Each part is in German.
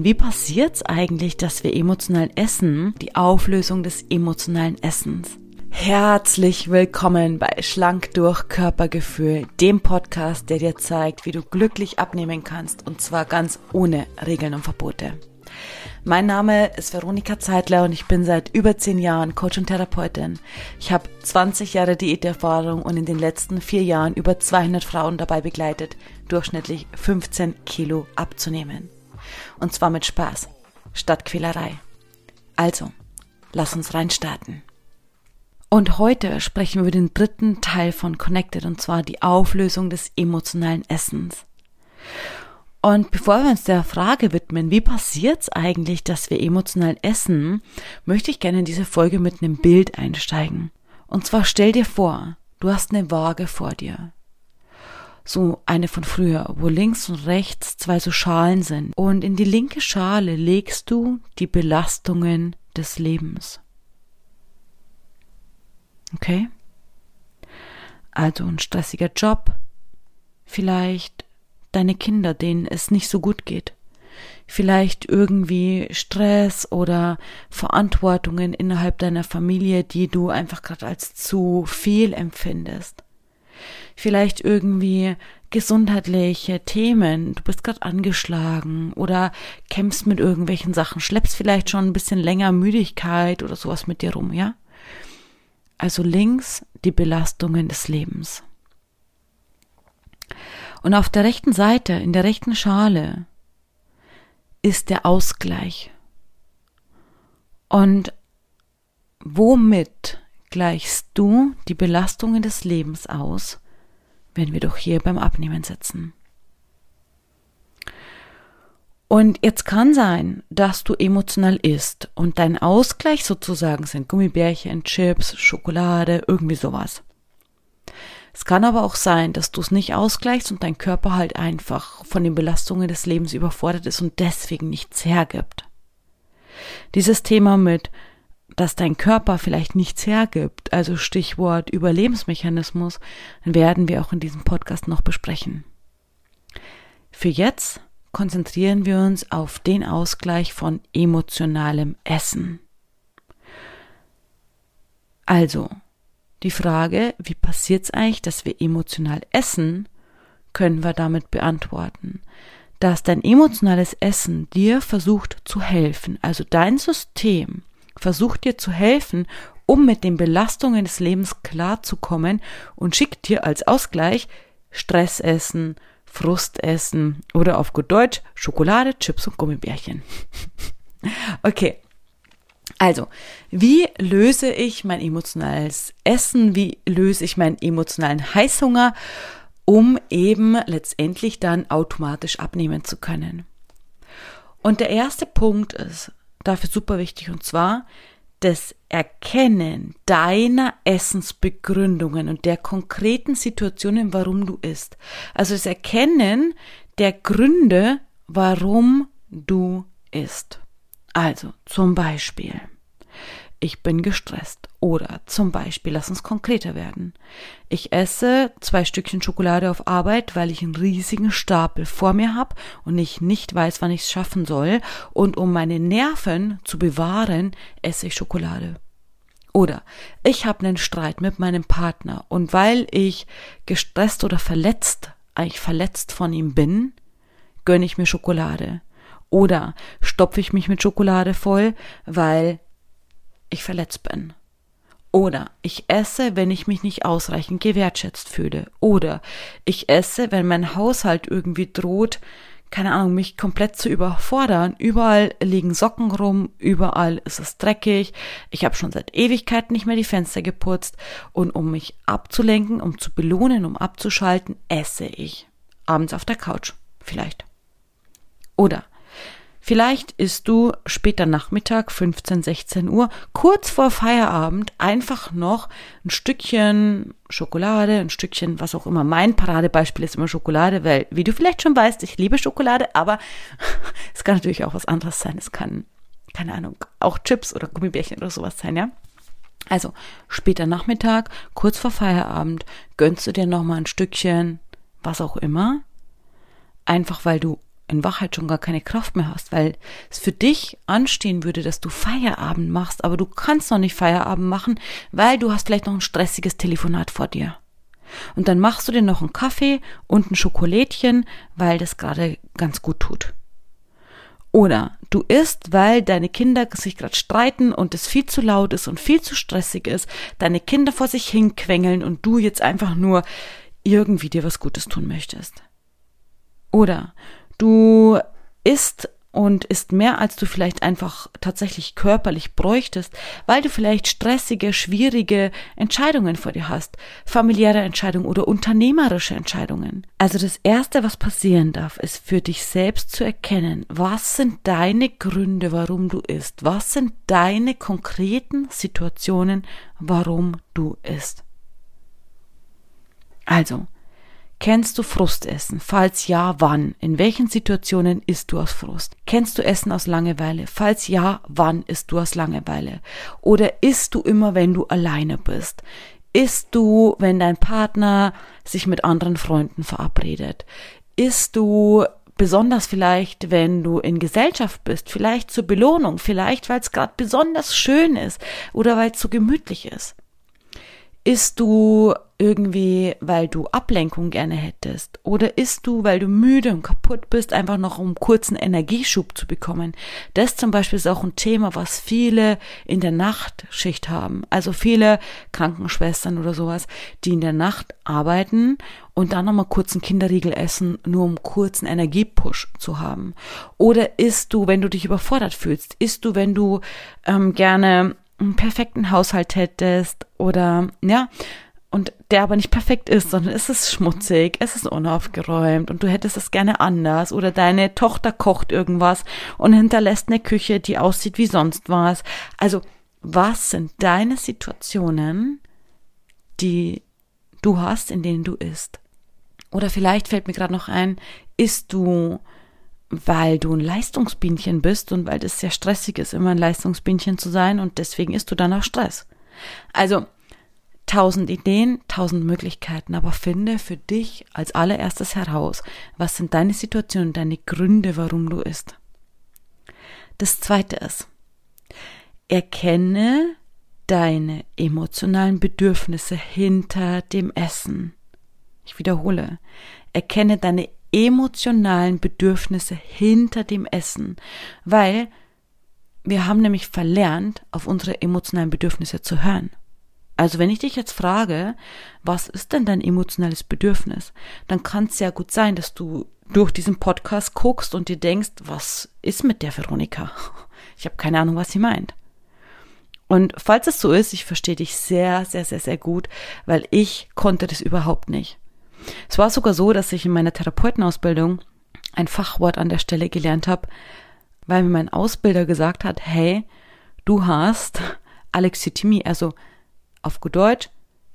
Wie passiert es eigentlich, dass wir emotional essen? Die Auflösung des emotionalen Essens. Herzlich willkommen bei Schlank durch Körpergefühl, dem Podcast, der dir zeigt, wie du glücklich abnehmen kannst und zwar ganz ohne Regeln und Verbote. Mein Name ist Veronika Zeitler und ich bin seit über zehn Jahren Coach und Therapeutin. Ich habe 20 Jahre Diäterfahrung und in den letzten vier Jahren über 200 Frauen dabei begleitet, durchschnittlich 15 Kilo abzunehmen. Und zwar mit Spaß, statt Quälerei. Also, lass uns reinstarten. Und heute sprechen wir über den dritten Teil von Connected, und zwar die Auflösung des emotionalen Essens. Und bevor wir uns der Frage widmen, wie passiert es eigentlich, dass wir emotional essen, möchte ich gerne in diese Folge mit einem Bild einsteigen. Und zwar stell dir vor, du hast eine Waage vor dir so eine von früher, wo links und rechts zwei so Schalen sind. Und in die linke Schale legst du die Belastungen des Lebens. Okay? Also ein stressiger Job, vielleicht deine Kinder, denen es nicht so gut geht, vielleicht irgendwie Stress oder Verantwortungen innerhalb deiner Familie, die du einfach gerade als zu viel empfindest vielleicht irgendwie gesundheitliche Themen, du bist gerade angeschlagen oder kämpfst mit irgendwelchen Sachen, schleppst vielleicht schon ein bisschen länger Müdigkeit oder sowas mit dir rum, ja? Also links die Belastungen des Lebens. Und auf der rechten Seite, in der rechten Schale, ist der Ausgleich. Und womit gleichst du die Belastungen des Lebens aus, wenn wir doch hier beim Abnehmen sitzen. Und jetzt kann sein, dass du emotional isst und dein Ausgleich sozusagen sind Gummibärchen, Chips, Schokolade, irgendwie sowas. Es kann aber auch sein, dass du es nicht ausgleichst und dein Körper halt einfach von den Belastungen des Lebens überfordert ist und deswegen nichts hergibt. Dieses Thema mit dass dein Körper vielleicht nichts hergibt, also Stichwort Überlebensmechanismus, werden wir auch in diesem Podcast noch besprechen. Für jetzt konzentrieren wir uns auf den Ausgleich von emotionalem Essen. Also, die Frage, wie passiert es eigentlich, dass wir emotional essen, können wir damit beantworten, dass dein emotionales Essen dir versucht zu helfen, also dein System versucht dir zu helfen, um mit den Belastungen des Lebens klarzukommen und schickt dir als Ausgleich Stressessen, Frustessen oder auf gut Deutsch Schokolade, Chips und Gummibärchen. okay. Also, wie löse ich mein emotionales Essen? Wie löse ich meinen emotionalen Heißhunger, um eben letztendlich dann automatisch abnehmen zu können? Und der erste Punkt ist, dafür super wichtig und zwar das Erkennen deiner Essensbegründungen und der konkreten Situationen, warum du isst. Also das Erkennen der Gründe, warum du isst. Also zum Beispiel ich bin gestresst. Oder zum Beispiel, lass uns konkreter werden. Ich esse zwei Stückchen Schokolade auf Arbeit, weil ich einen riesigen Stapel vor mir habe und ich nicht weiß, wann ich es schaffen soll. Und um meine Nerven zu bewahren, esse ich Schokolade. Oder ich habe einen Streit mit meinem Partner und weil ich gestresst oder verletzt, eigentlich verletzt von ihm bin, gönne ich mir Schokolade. Oder stopfe ich mich mit Schokolade voll, weil ich verletzt bin. Oder ich esse, wenn ich mich nicht ausreichend gewertschätzt fühle. Oder ich esse, wenn mein Haushalt irgendwie droht, keine Ahnung, mich komplett zu überfordern. Überall liegen Socken rum, überall ist es dreckig. Ich habe schon seit Ewigkeiten nicht mehr die Fenster geputzt. Und um mich abzulenken, um zu belohnen, um abzuschalten, esse ich. Abends auf der Couch. Vielleicht. Oder Vielleicht isst du später Nachmittag, 15, 16 Uhr, kurz vor Feierabend einfach noch ein Stückchen Schokolade, ein Stückchen, was auch immer. Mein Paradebeispiel ist immer Schokolade, weil, wie du vielleicht schon weißt, ich liebe Schokolade, aber es kann natürlich auch was anderes sein. Es kann, keine Ahnung, auch Chips oder Gummibärchen oder sowas sein, ja? Also, später Nachmittag, kurz vor Feierabend, gönnst du dir nochmal ein Stückchen, was auch immer. Einfach weil du in Wahrheit schon gar keine Kraft mehr hast, weil es für dich anstehen würde, dass du Feierabend machst, aber du kannst noch nicht Feierabend machen, weil du hast vielleicht noch ein stressiges Telefonat vor dir. Und dann machst du dir noch einen Kaffee und ein Schokolädchen, weil das gerade ganz gut tut. Oder du isst, weil deine Kinder sich gerade streiten und es viel zu laut ist und viel zu stressig ist, deine Kinder vor sich hinquengeln und du jetzt einfach nur irgendwie dir was Gutes tun möchtest. Oder du isst und ist mehr, als du vielleicht einfach tatsächlich körperlich bräuchtest, weil du vielleicht stressige, schwierige Entscheidungen vor dir hast, familiäre Entscheidungen oder unternehmerische Entscheidungen. Also das Erste, was passieren darf, ist für dich selbst zu erkennen, was sind deine Gründe, warum du isst, was sind deine konkreten Situationen, warum du isst. Also, Kennst du Frustessen? Falls ja, wann? In welchen Situationen isst du aus Frust? Kennst du Essen aus Langeweile? Falls ja, wann isst du aus Langeweile? Oder isst du immer, wenn du alleine bist? Isst du, wenn dein Partner sich mit anderen Freunden verabredet? Isst du besonders vielleicht, wenn du in Gesellschaft bist, vielleicht zur Belohnung, vielleicht weil es gerade besonders schön ist oder weil es so gemütlich ist? Isst du irgendwie, weil du Ablenkung gerne hättest? Oder isst du, weil du müde und kaputt bist, einfach noch um kurzen Energieschub zu bekommen? Das zum Beispiel ist auch ein Thema, was viele in der Nachtschicht haben. Also viele Krankenschwestern oder sowas, die in der Nacht arbeiten und dann nochmal kurzen Kinderriegel essen, nur um kurzen Energiepush zu haben. Oder isst du, wenn du dich überfordert fühlst? Isst du, wenn du ähm, gerne einen perfekten Haushalt hättest oder ja, und der aber nicht perfekt ist, sondern es ist schmutzig, es ist unaufgeräumt und du hättest es gerne anders oder deine Tochter kocht irgendwas und hinterlässt eine Küche, die aussieht wie sonst was. Also, was sind deine Situationen, die du hast, in denen du isst? Oder vielleicht fällt mir gerade noch ein, isst du weil du ein Leistungsbienchen bist und weil es sehr stressig ist, immer ein Leistungsbienchen zu sein und deswegen isst du dann auch Stress. Also tausend Ideen, tausend Möglichkeiten, aber finde für dich als allererstes heraus, was sind deine Situationen, deine Gründe, warum du isst. Das zweite ist, erkenne deine emotionalen Bedürfnisse hinter dem Essen. Ich wiederhole, erkenne deine emotionalen Bedürfnisse hinter dem Essen, weil wir haben nämlich verlernt, auf unsere emotionalen Bedürfnisse zu hören. Also wenn ich dich jetzt frage, was ist denn dein emotionales Bedürfnis, dann kann es ja gut sein, dass du durch diesen Podcast guckst und dir denkst, was ist mit der Veronika? Ich habe keine Ahnung, was sie meint. Und falls es so ist, ich verstehe dich sehr, sehr, sehr, sehr gut, weil ich konnte das überhaupt nicht. Es war sogar so, dass ich in meiner Therapeutenausbildung ein Fachwort an der Stelle gelernt habe, weil mir mein Ausbilder gesagt hat, hey, du hast Alexithymie, also auf gut Deutsch,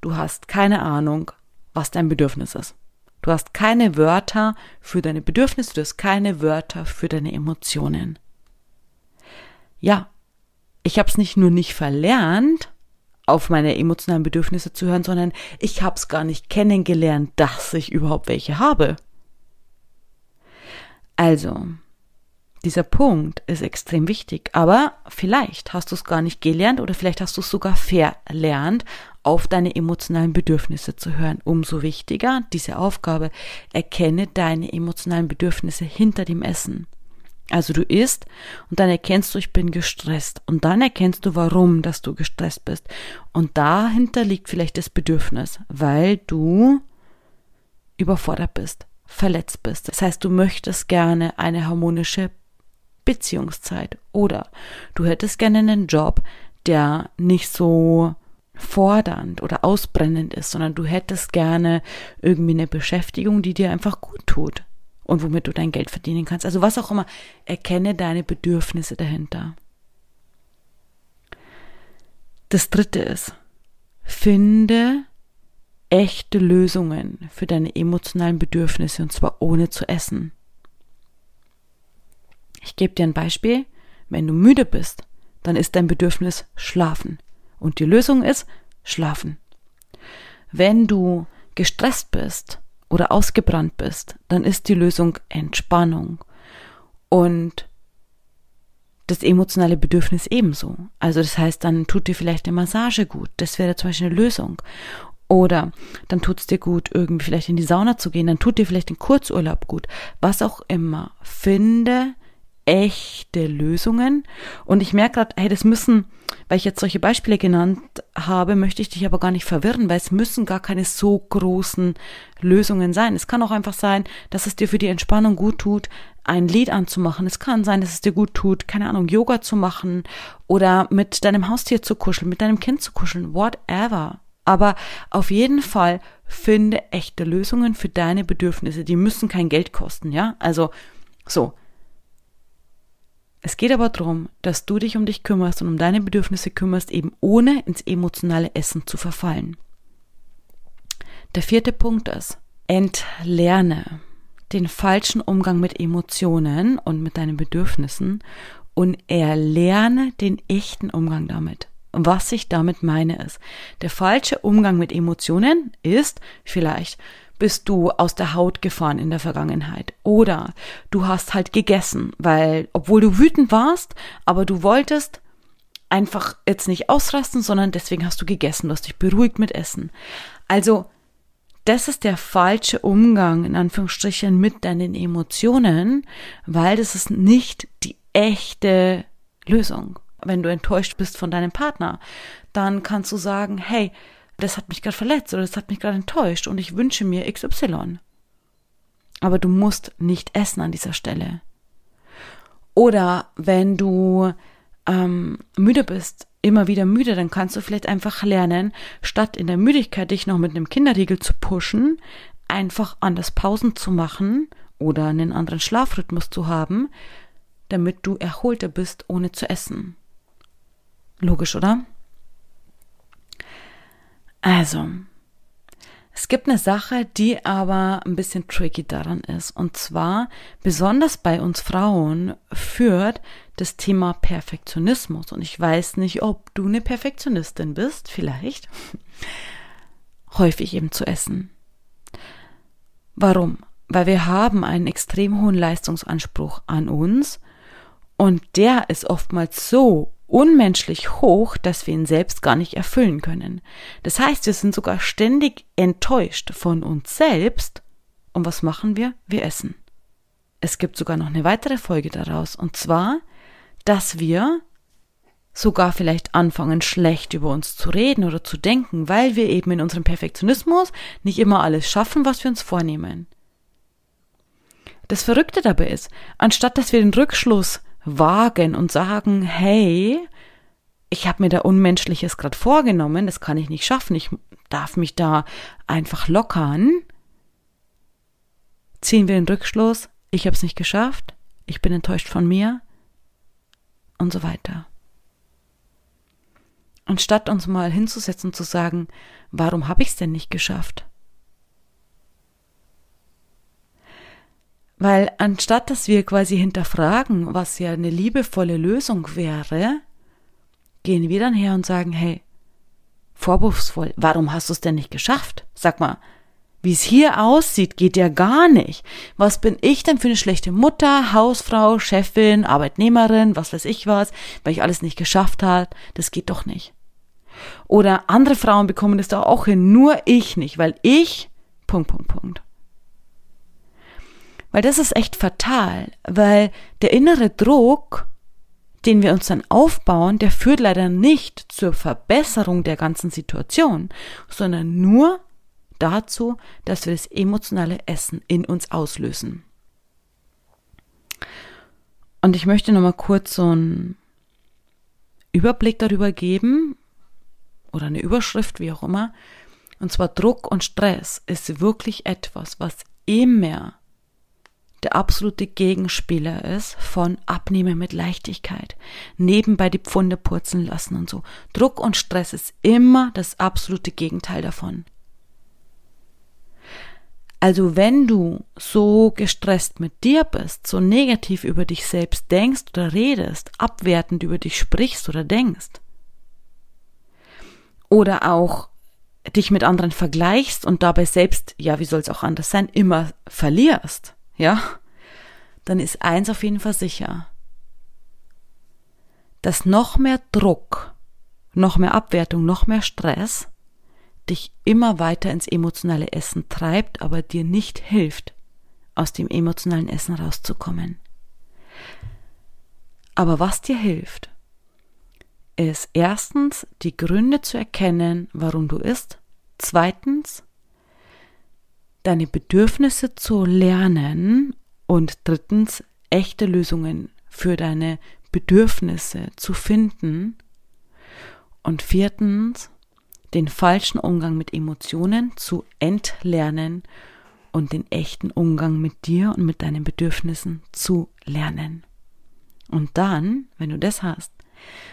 du hast keine Ahnung, was dein Bedürfnis ist. Du hast keine Wörter für deine Bedürfnisse, du hast keine Wörter für deine Emotionen. Ja, ich habe es nicht nur nicht verlernt, auf meine emotionalen Bedürfnisse zu hören, sondern ich habe es gar nicht kennengelernt, dass ich überhaupt welche habe. Also, dieser Punkt ist extrem wichtig, aber vielleicht hast du es gar nicht gelernt oder vielleicht hast du es sogar verlernt, auf deine emotionalen Bedürfnisse zu hören. Umso wichtiger diese Aufgabe, erkenne deine emotionalen Bedürfnisse hinter dem Essen. Also du isst und dann erkennst du, ich bin gestresst. Und dann erkennst du, warum, dass du gestresst bist. Und dahinter liegt vielleicht das Bedürfnis, weil du überfordert bist, verletzt bist. Das heißt, du möchtest gerne eine harmonische Beziehungszeit oder du hättest gerne einen Job, der nicht so fordernd oder ausbrennend ist, sondern du hättest gerne irgendwie eine Beschäftigung, die dir einfach gut tut und womit du dein Geld verdienen kannst. Also was auch immer, erkenne deine Bedürfnisse dahinter. Das dritte ist, finde echte Lösungen für deine emotionalen Bedürfnisse und zwar ohne zu essen. Ich gebe dir ein Beispiel. Wenn du müde bist, dann ist dein Bedürfnis schlafen. Und die Lösung ist schlafen. Wenn du gestresst bist oder ausgebrannt bist, dann ist die Lösung Entspannung. Und das emotionale Bedürfnis ebenso. Also das heißt, dann tut dir vielleicht eine Massage gut. Das wäre zum Beispiel eine Lösung. Oder dann tut es dir gut, irgendwie vielleicht in die Sauna zu gehen, dann tut dir vielleicht ein Kurzurlaub gut. Was auch immer. Finde echte Lösungen. Und ich merke gerade, hey, das müssen, weil ich jetzt solche Beispiele genannt habe, möchte ich dich aber gar nicht verwirren, weil es müssen gar keine so großen Lösungen sein. Es kann auch einfach sein, dass es dir für die Entspannung gut tut, ein Lied anzumachen. Es kann sein, dass es dir gut tut, keine Ahnung, Yoga zu machen oder mit deinem Haustier zu kuscheln, mit deinem Kind zu kuscheln, whatever. Aber auf jeden Fall finde echte Lösungen für deine Bedürfnisse. Die müssen kein Geld kosten, ja? Also, so. Es geht aber darum, dass du dich um dich kümmerst und um deine Bedürfnisse kümmerst, eben ohne ins emotionale Essen zu verfallen. Der vierte Punkt ist, entlerne den falschen Umgang mit Emotionen und mit deinen Bedürfnissen und erlerne den echten Umgang damit. Was ich damit meine ist, der falsche Umgang mit Emotionen ist vielleicht bist du aus der Haut gefahren in der Vergangenheit. Oder du hast halt gegessen, weil, obwohl du wütend warst, aber du wolltest einfach jetzt nicht ausrasten, sondern deswegen hast du gegessen, du hast dich beruhigt mit Essen. Also, das ist der falsche Umgang, in Anführungsstrichen, mit deinen Emotionen, weil das ist nicht die echte Lösung. Wenn du enttäuscht bist von deinem Partner, dann kannst du sagen, hey, das hat mich gerade verletzt oder das hat mich gerade enttäuscht und ich wünsche mir XY. Aber du musst nicht essen an dieser Stelle. Oder wenn du ähm, müde bist, immer wieder müde, dann kannst du vielleicht einfach lernen, statt in der Müdigkeit dich noch mit einem Kinderriegel zu pushen, einfach anders Pausen zu machen oder einen anderen Schlafrhythmus zu haben, damit du erholter bist, ohne zu essen. Logisch, oder? Also, es gibt eine Sache, die aber ein bisschen tricky daran ist. Und zwar, besonders bei uns Frauen, führt das Thema Perfektionismus. Und ich weiß nicht, ob du eine Perfektionistin bist, vielleicht, häufig eben zu essen. Warum? Weil wir haben einen extrem hohen Leistungsanspruch an uns und der ist oftmals so unmenschlich hoch, dass wir ihn selbst gar nicht erfüllen können. Das heißt, wir sind sogar ständig enttäuscht von uns selbst. Und was machen wir? Wir essen. Es gibt sogar noch eine weitere Folge daraus, und zwar, dass wir sogar vielleicht anfangen, schlecht über uns zu reden oder zu denken, weil wir eben in unserem Perfektionismus nicht immer alles schaffen, was wir uns vornehmen. Das Verrückte dabei ist, anstatt dass wir den Rückschluss wagen und sagen, hey, ich habe mir da Unmenschliches gerade vorgenommen, das kann ich nicht schaffen, ich darf mich da einfach lockern, ziehen wir den Rückschluss, ich habe es nicht geschafft, ich bin enttäuscht von mir und so weiter. Anstatt uns mal hinzusetzen und zu sagen, warum habe ich es denn nicht geschafft? Weil anstatt dass wir quasi hinterfragen, was ja eine liebevolle Lösung wäre, gehen wir dann her und sagen, hey, vorwurfsvoll, warum hast du es denn nicht geschafft? Sag mal, wie es hier aussieht, geht ja gar nicht. Was bin ich denn für eine schlechte Mutter, Hausfrau, Chefin, Arbeitnehmerin, was weiß ich was, weil ich alles nicht geschafft hat? Das geht doch nicht. Oder andere Frauen bekommen das doch auch hin, nur ich nicht, weil ich, Punkt, Punkt, Punkt. Weil das ist echt fatal, weil der innere Druck, den wir uns dann aufbauen, der führt leider nicht zur Verbesserung der ganzen Situation, sondern nur dazu, dass wir das emotionale Essen in uns auslösen. Und ich möchte nochmal kurz so einen Überblick darüber geben oder eine Überschrift, wie auch immer. Und zwar Druck und Stress ist wirklich etwas, was immer der absolute Gegenspieler ist von Abnehmen mit Leichtigkeit, nebenbei die Pfunde purzeln lassen und so. Druck und Stress ist immer das absolute Gegenteil davon. Also wenn du so gestresst mit dir bist, so negativ über dich selbst denkst oder redest, abwertend über dich sprichst oder denkst, oder auch dich mit anderen vergleichst und dabei selbst, ja, wie soll es auch anders sein, immer verlierst, ja, dann ist eins auf jeden Fall sicher. Dass noch mehr Druck, noch mehr Abwertung, noch mehr Stress dich immer weiter ins emotionale Essen treibt, aber dir nicht hilft, aus dem emotionalen Essen rauszukommen. Aber was dir hilft, ist erstens die Gründe zu erkennen, warum du isst, zweitens deine Bedürfnisse zu lernen und drittens echte Lösungen für deine Bedürfnisse zu finden und viertens den falschen Umgang mit Emotionen zu entlernen und den echten Umgang mit dir und mit deinen Bedürfnissen zu lernen. Und dann, wenn du das hast,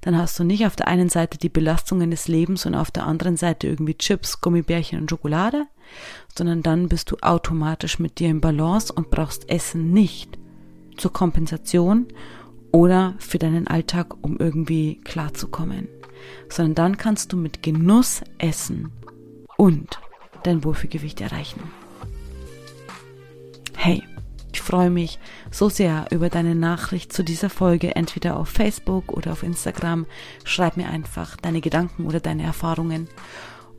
dann hast du nicht auf der einen Seite die Belastungen des Lebens und auf der anderen Seite irgendwie Chips, Gummibärchen und Schokolade, sondern dann bist du automatisch mit dir im Balance und brauchst Essen nicht zur Kompensation oder für deinen Alltag, um irgendwie klarzukommen sondern dann kannst du mit Genuss essen und dein Wohlfühlgewicht erreichen. Hey, ich freue mich so sehr über deine Nachricht zu dieser Folge, entweder auf Facebook oder auf Instagram. Schreib mir einfach deine Gedanken oder deine Erfahrungen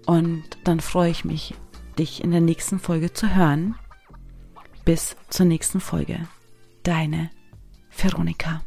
und dann freue ich mich, dich in der nächsten Folge zu hören. Bis zur nächsten Folge. Deine Veronika.